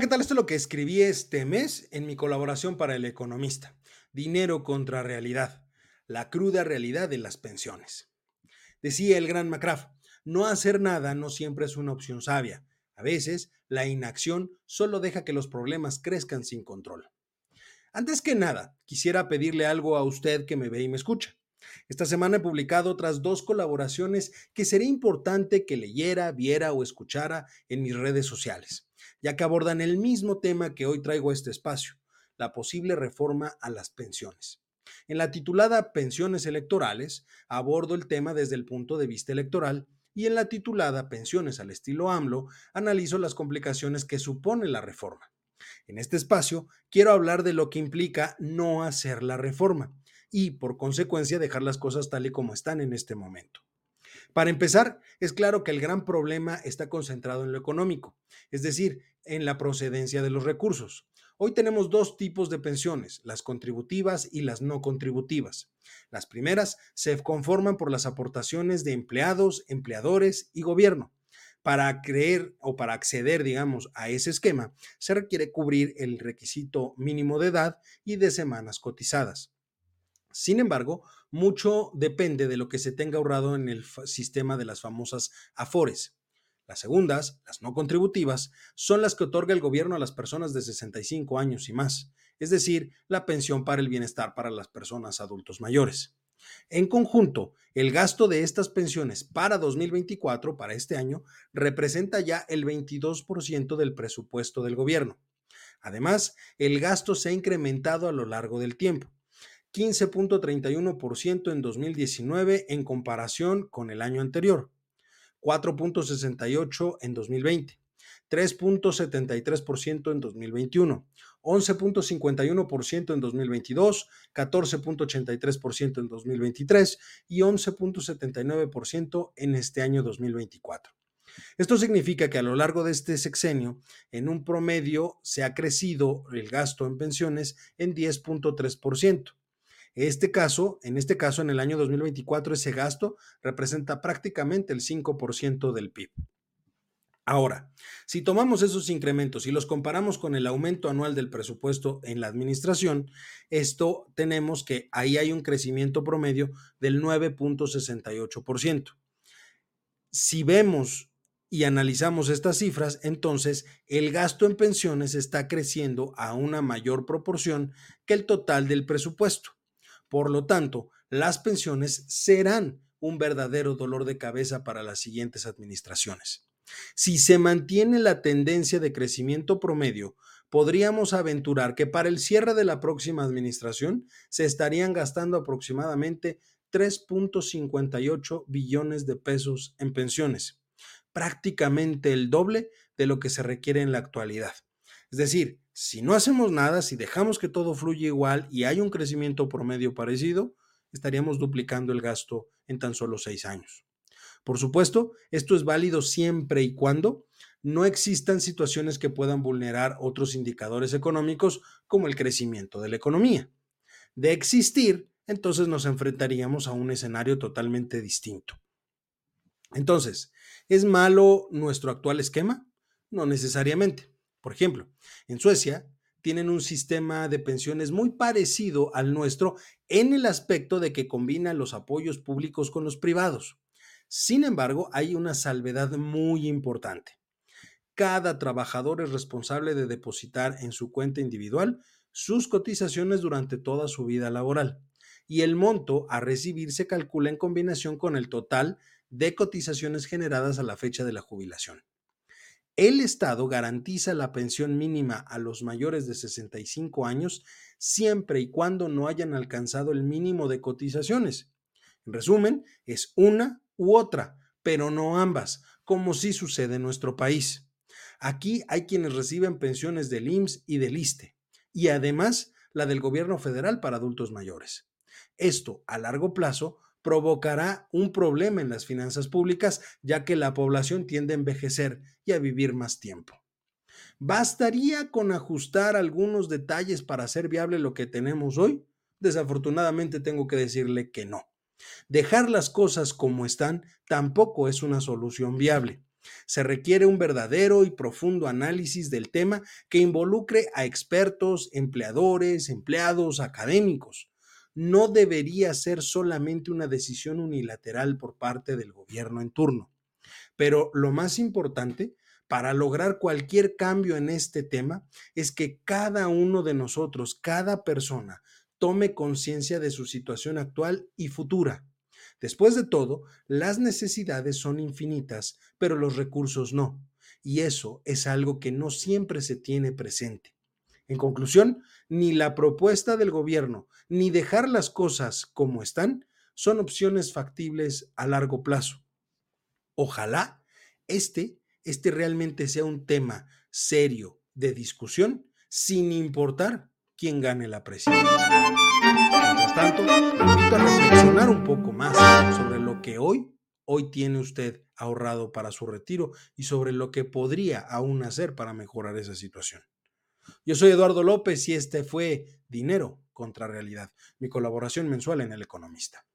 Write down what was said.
¿qué tal? Esto es lo que escribí este mes en mi colaboración para El Economista. Dinero contra realidad. La cruda realidad de las pensiones. Decía el gran McCraff, no hacer nada no siempre es una opción sabia. A veces, la inacción solo deja que los problemas crezcan sin control. Antes que nada, quisiera pedirle algo a usted que me ve y me escucha. Esta semana he publicado otras dos colaboraciones que sería importante que leyera, viera o escuchara en mis redes sociales, ya que abordan el mismo tema que hoy traigo a este espacio, la posible reforma a las pensiones. En la titulada Pensiones electorales, abordo el tema desde el punto de vista electoral y en la titulada Pensiones al estilo AMLO, analizo las complicaciones que supone la reforma. En este espacio quiero hablar de lo que implica no hacer la reforma y, por consecuencia, dejar las cosas tal y como están en este momento. Para empezar, es claro que el gran problema está concentrado en lo económico, es decir, en la procedencia de los recursos. Hoy tenemos dos tipos de pensiones, las contributivas y las no contributivas. Las primeras se conforman por las aportaciones de empleados, empleadores y gobierno. Para creer o para acceder, digamos, a ese esquema, se requiere cubrir el requisito mínimo de edad y de semanas cotizadas. Sin embargo, mucho depende de lo que se tenga ahorrado en el sistema de las famosas AFORES. Las segundas, las no contributivas, son las que otorga el gobierno a las personas de 65 años y más, es decir, la pensión para el bienestar para las personas adultos mayores. En conjunto, el gasto de estas pensiones para 2024, para este año, representa ya el 22% del presupuesto del gobierno. Además, el gasto se ha incrementado a lo largo del tiempo. 15.31% en 2019 en comparación con el año anterior, 4.68 en 2020, 3.73% en 2021, 11.51% en 2022, 14.83% en 2023 y 11.79% en este año 2024. Esto significa que a lo largo de este sexenio, en un promedio, se ha crecido el gasto en pensiones en 10.3%. Este caso, en este caso, en el año 2024, ese gasto representa prácticamente el 5% del PIB. Ahora, si tomamos esos incrementos y los comparamos con el aumento anual del presupuesto en la administración, esto tenemos que ahí hay un crecimiento promedio del 9.68%. Si vemos y analizamos estas cifras, entonces el gasto en pensiones está creciendo a una mayor proporción que el total del presupuesto. Por lo tanto, las pensiones serán un verdadero dolor de cabeza para las siguientes administraciones. Si se mantiene la tendencia de crecimiento promedio, podríamos aventurar que para el cierre de la próxima administración se estarían gastando aproximadamente 3.58 billones de pesos en pensiones, prácticamente el doble de lo que se requiere en la actualidad. Es decir, si no hacemos nada, si dejamos que todo fluya igual y hay un crecimiento promedio parecido, estaríamos duplicando el gasto en tan solo seis años. Por supuesto, esto es válido siempre y cuando no existan situaciones que puedan vulnerar otros indicadores económicos como el crecimiento de la economía. De existir, entonces nos enfrentaríamos a un escenario totalmente distinto. Entonces, ¿es malo nuestro actual esquema? No necesariamente. Por ejemplo, en Suecia tienen un sistema de pensiones muy parecido al nuestro en el aspecto de que combina los apoyos públicos con los privados. Sin embargo, hay una salvedad muy importante. Cada trabajador es responsable de depositar en su cuenta individual sus cotizaciones durante toda su vida laboral y el monto a recibir se calcula en combinación con el total de cotizaciones generadas a la fecha de la jubilación. El Estado garantiza la pensión mínima a los mayores de 65 años siempre y cuando no hayan alcanzado el mínimo de cotizaciones. En resumen, es una u otra, pero no ambas, como sí sucede en nuestro país. Aquí hay quienes reciben pensiones del IMSS y del ISTE, y además la del gobierno federal para adultos mayores. Esto, a largo plazo, provocará un problema en las finanzas públicas, ya que la población tiende a envejecer y a vivir más tiempo. ¿Bastaría con ajustar algunos detalles para hacer viable lo que tenemos hoy? Desafortunadamente tengo que decirle que no. Dejar las cosas como están tampoco es una solución viable. Se requiere un verdadero y profundo análisis del tema que involucre a expertos, empleadores, empleados, académicos. No debería ser solamente una decisión unilateral por parte del gobierno en turno. Pero lo más importante para lograr cualquier cambio en este tema es que cada uno de nosotros, cada persona, tome conciencia de su situación actual y futura Después de todo, las necesidades son infinitas, pero los recursos no. Y eso es algo que no siempre se tiene presente. En conclusión, ni la propuesta del gobierno ni dejar las cosas como están son opciones factibles a largo plazo. Ojalá este, este realmente sea un tema serio de discusión sin importar quién gane la presidencia. Mientras tanto, invito a reflexionar un poco más sobre lo que hoy, hoy tiene usted ahorrado para su retiro y sobre lo que podría aún hacer para mejorar esa situación. Yo soy Eduardo López y este fue Dinero contra Realidad, mi colaboración mensual en El Economista.